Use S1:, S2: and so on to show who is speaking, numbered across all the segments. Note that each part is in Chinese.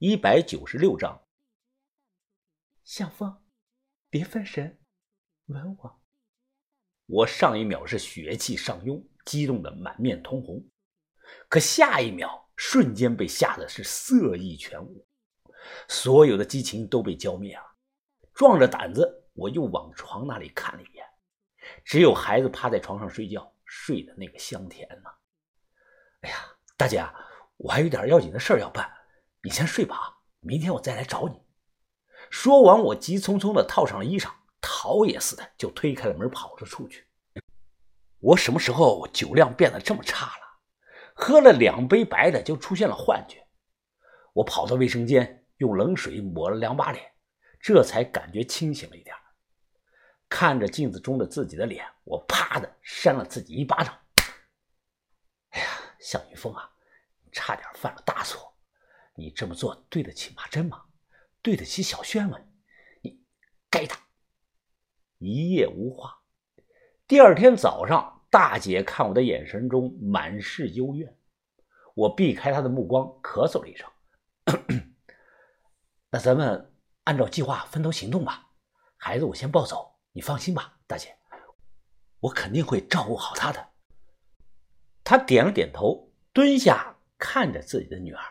S1: 一百九十六章。
S2: 向风，别分神，吻我。
S1: 我上一秒是血气上涌，激动的满面通红，可下一秒瞬间被吓得是色意全无，所有的激情都被浇灭了。壮着胆子，我又往床那里看了一眼，只有孩子趴在床上睡觉，睡得那个香甜呐。哎呀，大姐，我还有点要紧的事要办，你先睡吧，明天我再来找你。说完，我急匆匆的套上了衣裳。逃也似的就推开了门，跑了出去。我什么时候酒量变得这么差了？喝了两杯白的就出现了幻觉。我跑到卫生间，用冷水抹了两把脸，这才感觉清醒了一点。看着镜子中的自己的脸，我啪的扇了自己一巴掌。哎呀，向云峰啊，差点犯了大错！你这么做对得起马珍吗？对得起小轩吗？你该打！一夜无话。第二天早上，大姐看我的眼神中满是幽怨，我避开她的目光，咳嗽了一声：“ 那咱们按照计划分头行动吧。孩子，我先抱走，你放心吧，大姐，我肯定会照顾好他的。”她点了点头，蹲下看着自己的女儿：“，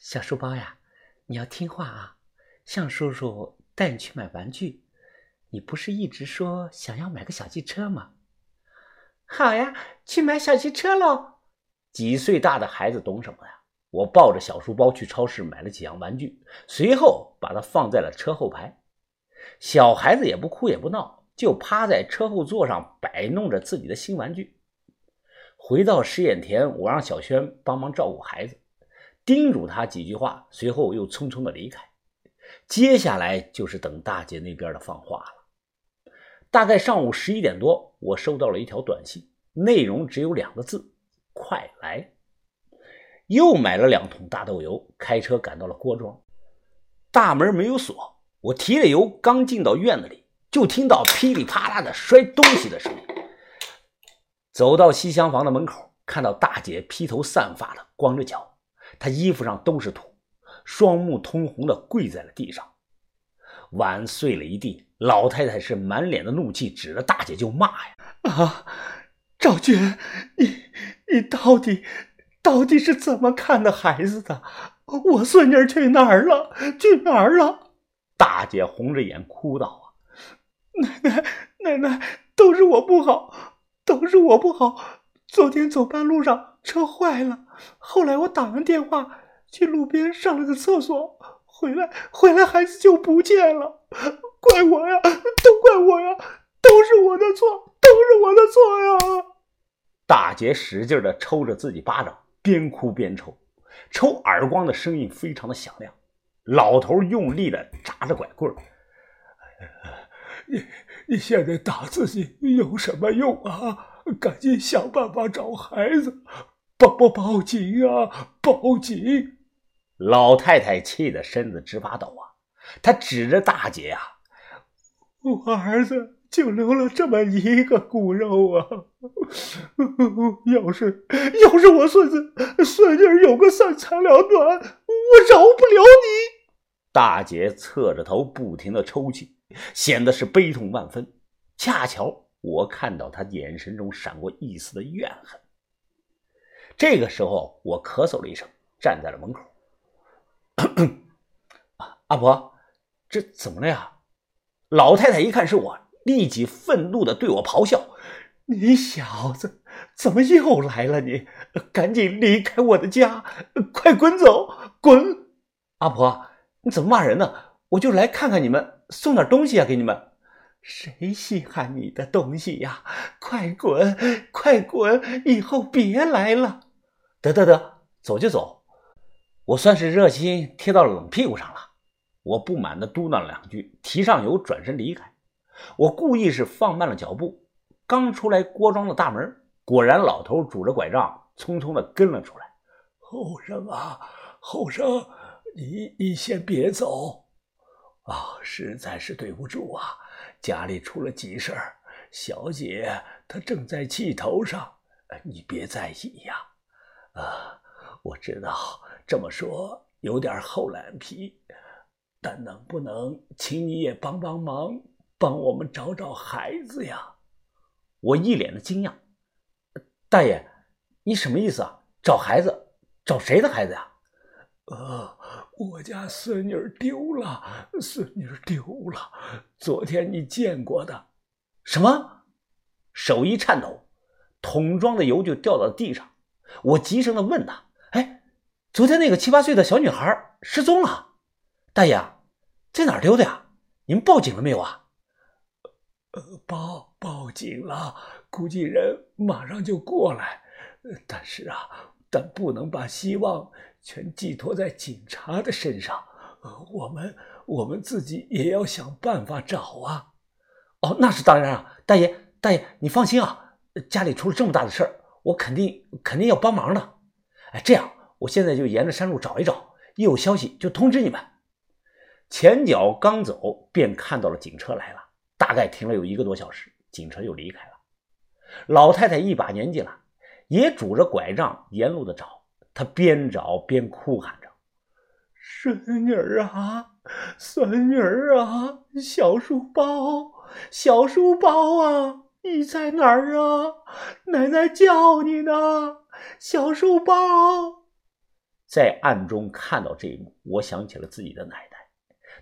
S2: 小书包呀，你要听话啊，向叔叔带你去买玩具。”你不是一直说想要买个小汽车吗？好呀，去买小汽车喽！
S1: 几岁大的孩子懂什么呀？我抱着小书包去超市买了几样玩具，随后把它放在了车后排。小孩子也不哭也不闹，就趴在车后座上摆弄着自己的新玩具。回到试验田，我让小轩帮忙照顾孩子，叮嘱他几句话，随后又匆匆的离开。接下来就是等大姐那边的放话了。大概上午十一点多，我收到了一条短信，内容只有两个字：“快来。”又买了两桶大豆油，开车赶到了郭庄。大门没有锁，我提了油，刚进到院子里，就听到噼里啪啦的摔东西的声音。走到西厢房的门口，看到大姐披头散发的，光着脚，她衣服上都是土，双目通红的跪在了地上。碗碎了一地，老太太是满脸的怒气，指着大姐就骂呀：“
S2: 啊，赵娟，你你到底到底是怎么看的孩子的？我孙女去哪儿了？去哪儿了？”
S1: 大姐红着眼哭道：“啊，
S2: 奶奶奶奶，都是我不好，都是我不好。昨天走半路上车坏了，后来我打完电话去路边上了个厕所。”回来，回来，孩子就不见了，怪我呀，都怪我呀，都是我的错，都是我的错呀！
S1: 大姐使劲的抽着自己巴掌，边哭边抽，抽耳光的声音非常的响亮。老头用力的扎着拐棍
S3: 你你现在打自己有什么用啊？赶紧想办法找孩子，报报报警啊！报警！
S1: 老太太气得身子直发抖啊！她指着大姐呀：“
S3: 我儿子就留了这么一个骨肉啊！要是要是我孙子孙女有个三长两短，我饶不了你！”
S1: 大姐侧着头不停的抽泣，显得是悲痛万分。恰巧我看到她眼神中闪过一丝的怨恨。这个时候，我咳嗽了一声，站在了门口。阿婆，这怎么了呀？老太太一看是我，立即愤怒的对我咆哮：“
S2: 你小子怎么又来了？你赶紧离开我的家，快滚走，滚！”
S1: 阿婆，你怎么骂人呢？我就来看看你们，送点东西啊给你们。
S2: 谁稀罕你的东西呀？快滚，快滚！以后别来了。
S1: 得得得，走就走。我算是热心贴到冷屁股上了，我不满地嘟囔两句，提上油转身离开。我故意是放慢了脚步，刚出来郭庄的大门，果然老头拄着拐杖，匆匆地跟了出来。
S3: 后生啊，后生，你你先别走啊！实在是对不住啊，家里出了急事儿，小姐她正在气头上，你别在意呀。我知道。这么说，
S1: 有点厚脸皮，但能不能请你也帮帮忙，帮我们找找孩子呀？我一脸的惊讶，大爷，你什么意思啊？找孩子？找谁的孩子呀？
S3: 呃，我家孙女丢了，孙女丢了，昨天你见过的。
S1: 什么？手一颤抖，桶装的油就掉到地上。我急声的问他：“哎，昨天那个七八岁的小女孩失踪了，大爷，在哪儿丢的呀？你们报警了没有啊？”
S3: 呃，报报警了，估计人马上就过来。但是啊，但不能把希望全寄托在警察的身上。呃，我们我们自己也要想办法找啊。
S1: 哦，那是当然啊，大爷，大爷，你放心啊，家里出了这么大的事儿，我肯定肯定要帮忙的。哎，这样，我现在就沿着山路找一找，一有消息就通知你们。前脚刚走，便看到了警车来了。大概停了有一个多小时，警车又离开了。老太太一把年纪了，也拄着拐杖沿路的找。她边找边哭喊着：“
S3: 孙女儿啊，孙女儿啊，小书包，小书包啊，你在哪儿啊？奶奶叫你呢，小书包。”
S1: 在暗中看到这一幕，我想起了自己的奶奶。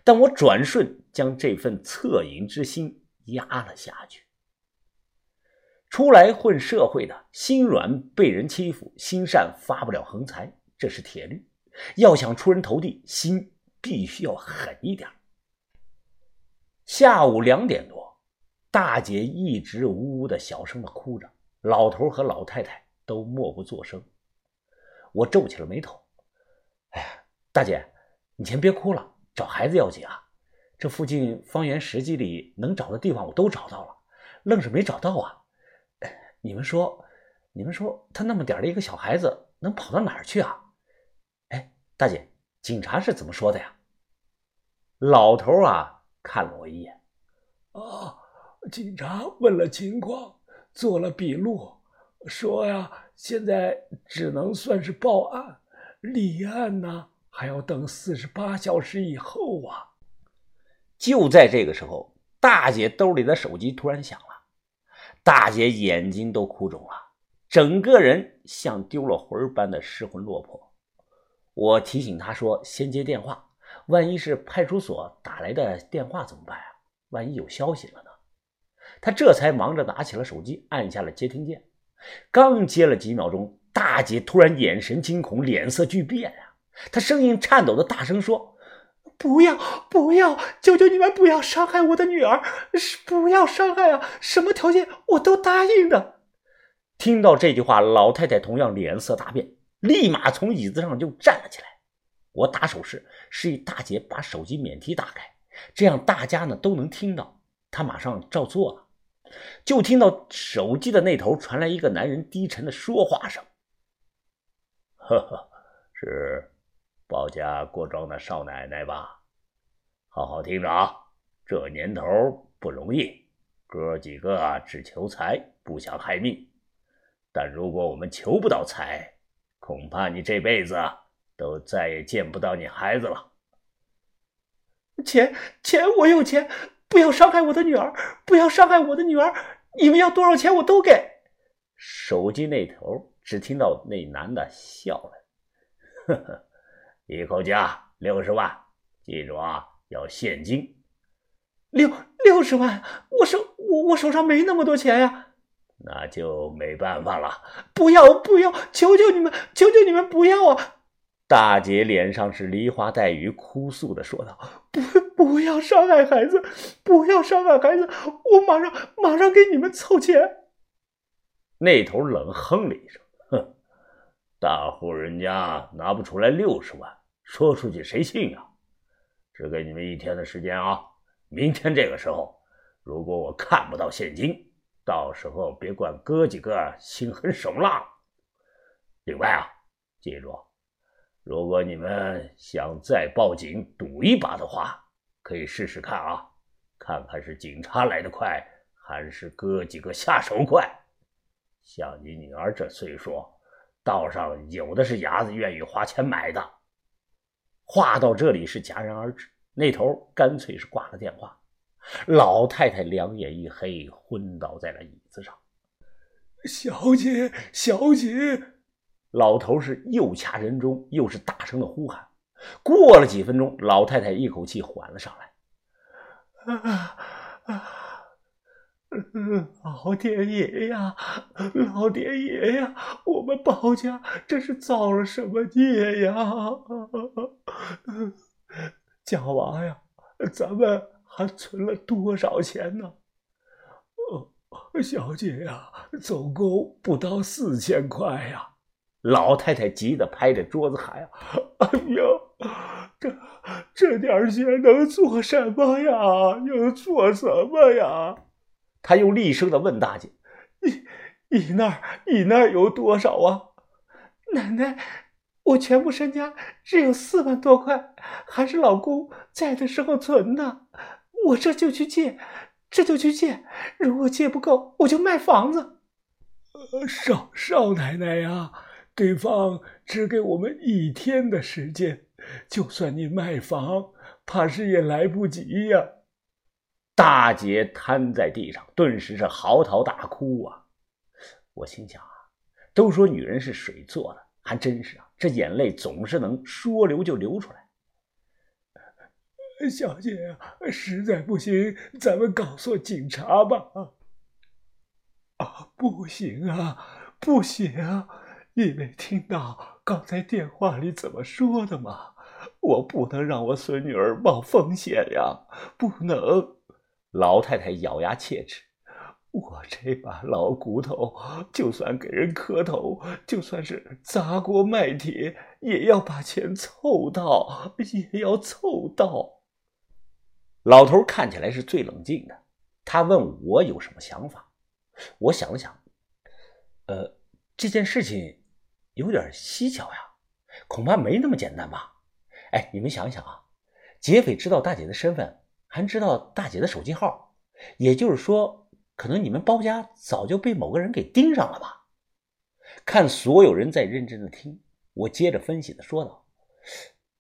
S1: 但我转瞬将这份恻隐之心压了下去。出来混社会的心软被人欺负，心善发不了横财，这是铁律。要想出人头地，心必须要狠一点。下午两点多，大姐一直呜呜的小声的哭着，老头和老太太都默不作声。我皱起了眉头：“哎呀，大姐，你先别哭了。”找孩子要紧啊！这附近方圆十几里能找的地方我都找到了，愣是没找到啊！你们说，你们说他那么点的一个小孩子能跑到哪儿去啊？哎，大姐，警察是怎么说的呀？老头啊，看了我一眼，
S3: 啊，警察问了情况，做了笔录，说呀，现在只能算是报案，立案呢。还要等四十八小时以后啊！
S1: 就在这个时候，大姐兜里的手机突然响了，大姐眼睛都哭肿了，整个人像丢了魂般的失魂落魄。我提醒她说：“先接电话，万一是派出所打来的电话怎么办啊？万一有消息了呢？”他这才忙着拿起了手机，按下了接听键。刚接了几秒钟，大姐突然眼神惊恐，脸色巨变啊！他声音颤抖的大声说：“
S2: 不要，不要！求求你们不要伤害我的女儿！是不要伤害啊！什么条件我都答应的。”
S1: 听到这句话，老太太同样脸色大变，立马从椅子上就站了起来。我打手势，示意大姐把手机免提打开，这样大家呢都能听到。她马上照做了。就听到手机的那头传来一个男人低沉的说话声：“
S4: 呵呵，是。”包家郭庄的少奶奶吧，好好听着啊！这年头不容易，哥几个只求财，不想害命。但如果我们求不到财，恐怕你这辈子都再也见不到你孩子了。
S2: 钱钱，我有钱，不要伤害我的女儿，不要伤害我的女儿！你们要多少钱，我都给。
S1: 手机那头只听到那男的笑了，
S4: 呵呵。一口价六十万，记住啊，要现金。
S2: 六六十万，我手我我手上没那么多钱呀。
S4: 那就没办法了。
S2: 不要不要，求求你们，求求你们不要啊！
S1: 大姐脸上是梨花带雨，哭诉的说道：“
S2: 不不要伤害孩子，不要伤害孩子，我马上马上给你们凑钱。”
S4: 那头冷哼了一声，哼，大户人家拿不出来六十万。说出去谁信啊？只给你们一天的时间啊！明天这个时候，如果我看不到现金，到时候别怪哥几个心狠手辣。另外啊，记住，如果你们想再报警赌一把的话，可以试试看啊，看看是警察来的快，还是哥几个下手快。像你女儿这岁数，道上有的是伢子愿意花钱买的。
S1: 话到这里是戛然而止，那头干脆是挂了电话。老太太两眼一黑，昏倒在了椅子上。
S3: 小姐，小姐！
S1: 老头是又掐人中，又是大声的呼喊。过了几分钟，老太太一口气缓了上来。
S3: 啊啊！老天爷呀，老天爷呀，我们包家这是造了什么孽呀？家娃呀，咱们还存了多少钱呢？小姐呀，总共不到四千块呀！
S1: 老太太急得拍着桌子喊：“
S3: 哎呀，这这点钱能做什么呀？能做什么呀？”
S1: 他又厉声的问大姐：“
S3: 你你那儿你那儿有多少啊？”
S2: 奶奶，我全部身家只有四万多块，还是老公在的时候存的。我这就去借，这就去借。如果借不够，我就卖房子。
S3: 呃，少少奶奶呀，对方只给我们一天的时间，就算你卖房，怕是也来不及呀。
S1: 大姐瘫在地上，顿时是嚎啕大哭啊！我心想啊，都说女人是水做的，还真是啊，这眼泪总是能说流就流出来。
S3: 小姐啊，实在不行，咱们告诉警察吧。啊，不行啊，不行！你没听到刚才电话里怎么说的吗？我不能让我孙女儿冒风险呀，不能。
S1: 老太太咬牙切齿：“
S3: 我这把老骨头，就算给人磕头，就算是砸锅卖铁，也要把钱凑到，也要凑到。”
S1: 老头看起来是最冷静的，他问我有什么想法。我想了想，呃，这件事情有点蹊跷呀，恐怕没那么简单吧？哎，你们想想啊，劫匪知道大姐的身份。还知道大姐的手机号，也就是说，可能你们包家早就被某个人给盯上了吧？看所有人在认真的听，我接着分析的说道：“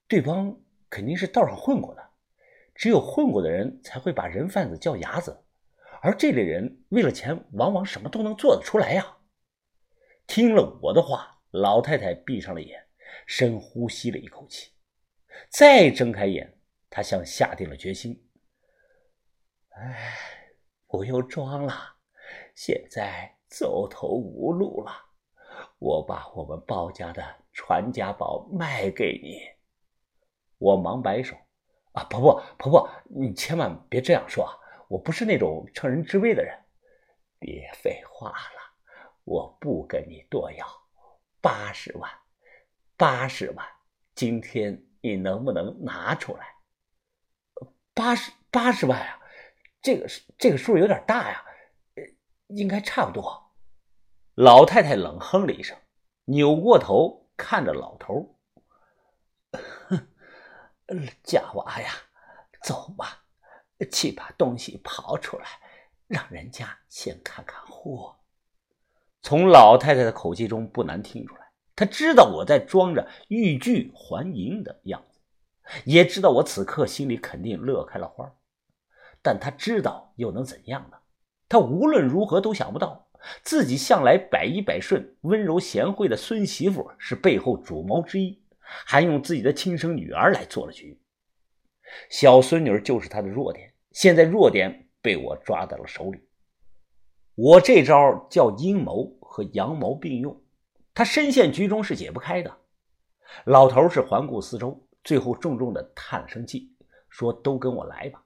S1: 对方肯定是道上混过的，只有混过的人才会把人贩子叫伢子，而这类人为了钱，往往什么都能做得出来呀。”听了我的话，老太太闭上了眼，深呼吸了一口气，再睁开眼，她像下定了决心。哎，不用装了，现在走投无路了。我把我们包家的传家宝卖给你。我忙摆手，啊，婆婆，婆婆，你千万别这样说，我不是那种乘人之危的人。别废话了，我不跟你多要，八十万，八十万，今天你能不能拿出来？八十八十万啊！这个这个数有点大呀，应该差不多。老太太冷哼了一声，扭过头看着老头：“哼，假娃呀，走吧，去把东西刨出来，让人家先看看货。”从老太太的口气中不难听出来，她知道我在装着欲拒还迎的样子，也知道我此刻心里肯定乐开了花。但她知道又能怎样呢？他无论如何都想不到，自己向来百依百顺、温柔贤惠的孙媳妇是背后主谋之一，还用自己的亲生女儿来做了局。小孙女就是他的弱点，现在弱点被我抓到了手里。我这招叫阴谋和阳谋并用，他深陷局中是解不开的。老头是环顾四周，最后重重的叹了声气，说：“都跟我来吧。”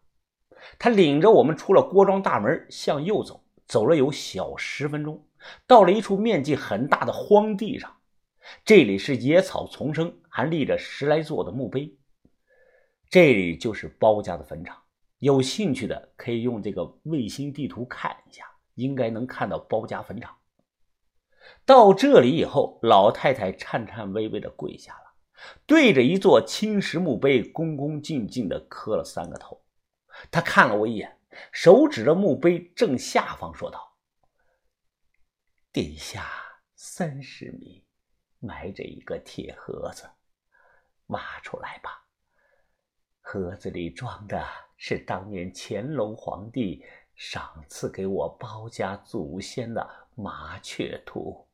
S1: 他领着我们出了郭庄大门，向右走，走了有小十分钟，到了一处面积很大的荒地上。这里是野草丛生，还立着十来座的墓碑。这里就是包家的坟场。有兴趣的可以用这个卫星地图看一下，应该能看到包家坟场。到这里以后，老太太颤颤巍巍的跪下了，对着一座青石墓碑，恭恭敬敬的磕了三个头。他看了我一眼，手指着墓碑正下方说道：“地下三十米，埋着一个铁盒子，挖出来吧，盒子里装的是当年乾隆皇帝赏赐给我包家祖先的麻雀图。